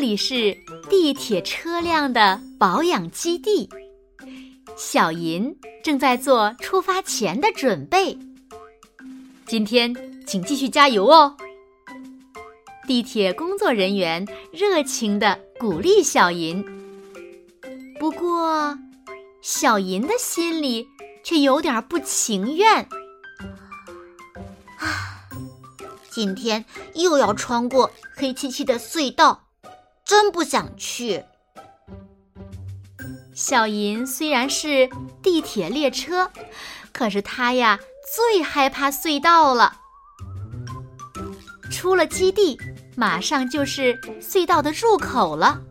里是地铁车辆的保养基地，小银正在做出发前的准备。今天请继续加油哦！地铁工作人员热情的鼓励小银。不过，小银的心里却有点不情愿。啊，今天又要穿过黑漆漆的隧道。真不想去。小银虽然是地铁列车，可是他呀最害怕隧道了。出了基地，马上就是隧道的入口了。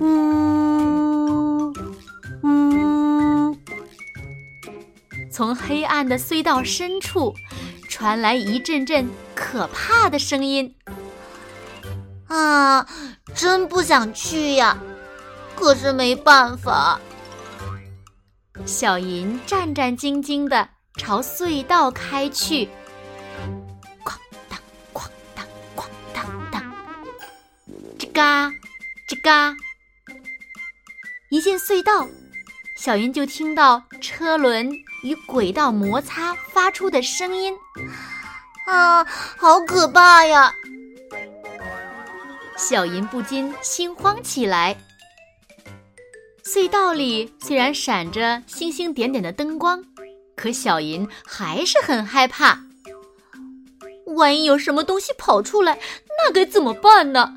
呜呜，从黑暗的隧道深处传来一阵阵可怕的声音。啊，真不想去呀！可是没办法。小银战战兢兢地朝隧道开去，哐当，哐当，哐当当，吱嘎，吱嘎。一进隧道，小银就听到车轮与轨道摩擦发出的声音。啊，好可怕呀！小银不禁心慌起来。隧道里虽然闪着星星点点的灯光，可小银还是很害怕。万一有什么东西跑出来，那该怎么办呢？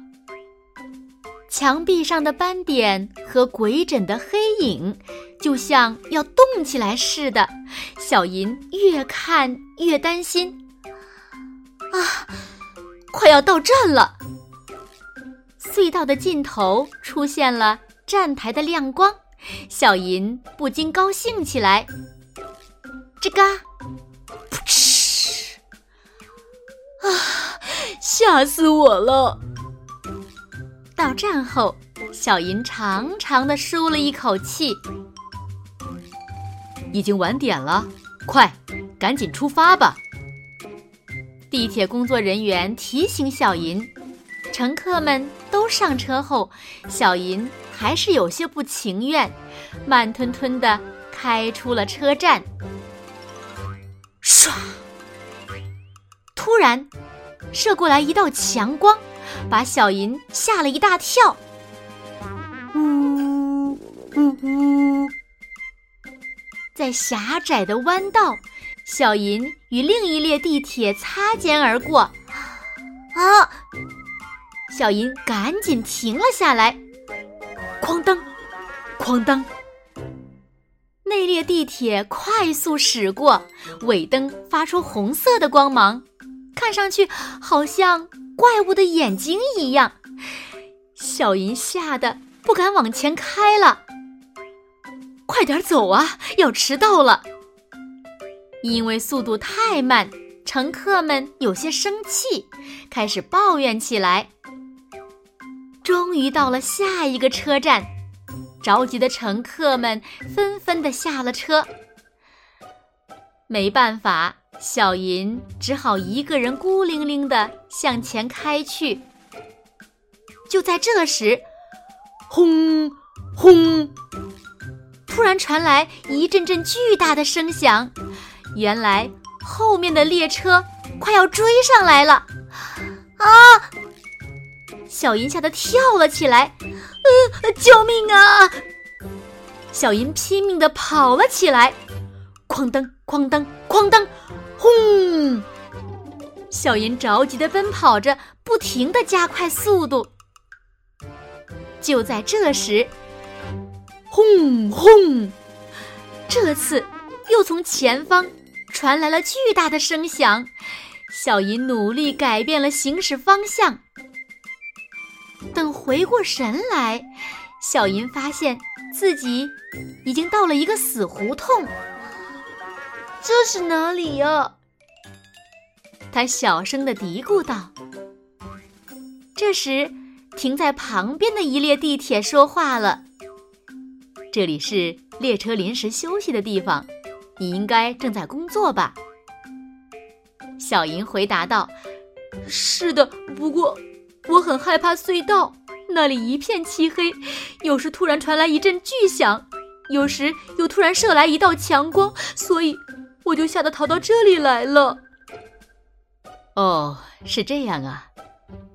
墙壁上的斑点和鬼枕的黑影，就像要动起来似的。小银越看越担心。啊，快要到站了！隧道的尽头出现了站台的亮光，小银不禁高兴起来。吱嘎，噗嗤！啊，吓死我了！到站后，小银长长的舒了一口气。已经晚点了，快，赶紧出发吧！地铁工作人员提醒小银。乘客们都上车后，小银还是有些不情愿，慢吞吞地开出了车站。唰！突然，射过来一道强光，把小银吓了一大跳。呜呜呜！在狭窄的弯道，小银与另一列地铁擦肩而过。啊！小银赶紧停了下来，哐当，哐当。那列地铁快速驶过，尾灯发出红色的光芒，看上去好像怪物的眼睛一样。小银吓得不敢往前开了。快点走啊，要迟到了！因为速度太慢，乘客们有些生气，开始抱怨起来。终于到了下一个车站，着急的乘客们纷纷的下了车。没办法，小银只好一个人孤零零的向前开去。就在这时，轰轰！突然传来一阵阵巨大的声响，原来后面的列车快要追上来了！啊！小银吓得跳了起来，呃，救命啊！小银拼命的跑了起来，哐当，哐当，哐当，轰！小银着急的奔跑着，不停的加快速度。就在这时，轰轰！这次又从前方传来了巨大的声响，小银努力改变了行驶方向。回过神来，小银发现自己已经到了一个死胡同。这是哪里呀？他小声的嘀咕道。这时，停在旁边的一列地铁说话了：“这里是列车临时休息的地方，你应该正在工作吧？”小银回答道：“是的，不过我很害怕隧道，那里一片漆黑，有时突然传来一阵巨响，有时又突然射来一道强光，所以。”我就吓得逃到这里来了。哦，是这样啊，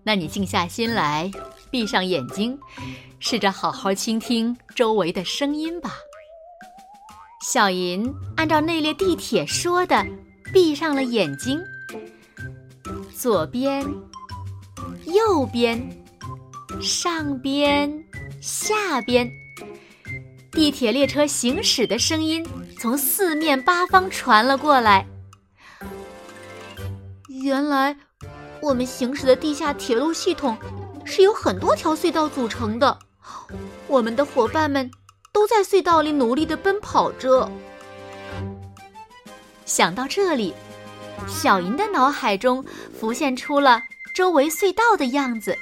那你静下心来，闭上眼睛，试着好好倾听周围的声音吧。小银按照那列地铁说的，闭上了眼睛。左边、右边、上边、下边，地铁列车行驶的声音。从四面八方传了过来。原来，我们行驶的地下铁路系统是由很多条隧道组成的。我们的伙伴们都在隧道里努力的奔跑着。想到这里，小银的脑海中浮现出了周围隧道的样子。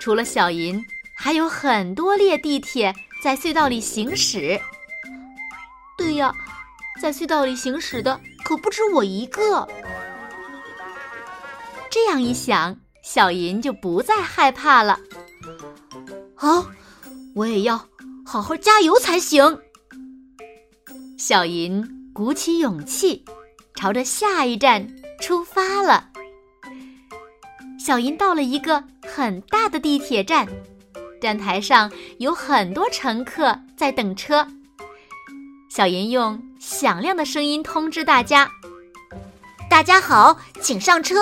除了小银，还有很多列地铁在隧道里行驶。对呀，在隧道里行驶的可不止我一个。这样一想，小银就不再害怕了。好，我也要好好加油才行。小银鼓起勇气，朝着下一站出发了。小银到了一个很大的地铁站，站台上有很多乘客在等车。小银用响亮的声音通知大家：“大家好，请上车。”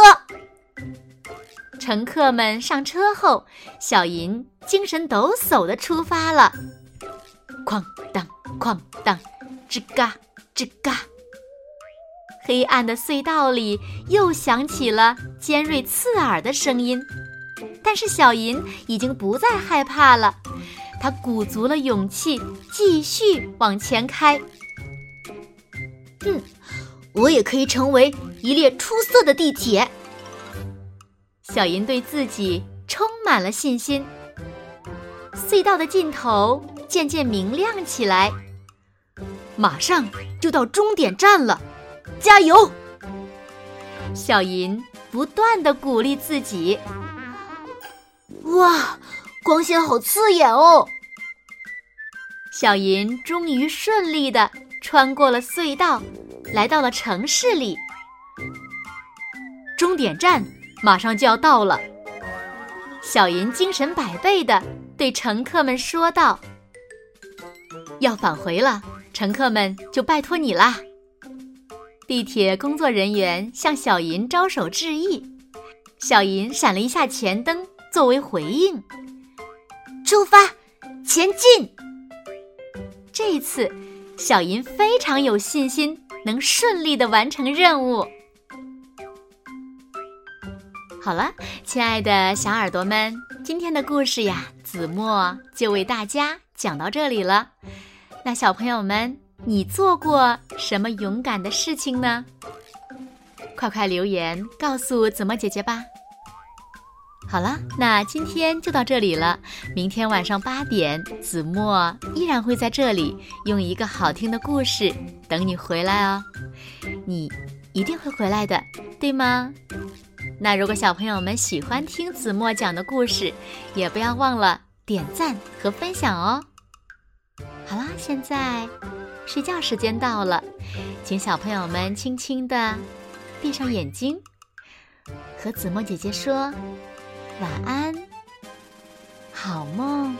乘客们上车后，小银精神抖擞地出发了。哐当，哐当，吱嘎，吱嘎。黑暗的隧道里又响起了尖锐刺耳的声音，但是小银已经不再害怕了。他鼓足了勇气，继续往前开。嗯，我也可以成为一列出色的地铁。小银对自己充满了信心。隧道的尽头渐渐明亮起来，马上就到终点站了，加油！小银不断的鼓励自己。哇！光线好刺眼哦！小银终于顺利的穿过了隧道，来到了城市里。终点站马上就要到了，小银精神百倍的对乘客们说道：“要返回了，乘客们就拜托你啦！”地铁工作人员向小银招手致意，小银闪了一下前灯作为回应。出发，前进！这一次，小银非常有信心能顺利的完成任务。好了，亲爱的小耳朵们，今天的故事呀，子墨就为大家讲到这里了。那小朋友们，你做过什么勇敢的事情呢？快快留言告诉子墨姐姐吧。好了，那今天就到这里了。明天晚上八点，子墨依然会在这里用一个好听的故事等你回来哦。你一定会回来的，对吗？那如果小朋友们喜欢听子墨讲的故事，也不要忘了点赞和分享哦。好啦，现在睡觉时间到了，请小朋友们轻轻的闭上眼睛，和子墨姐姐说。晚安，好梦。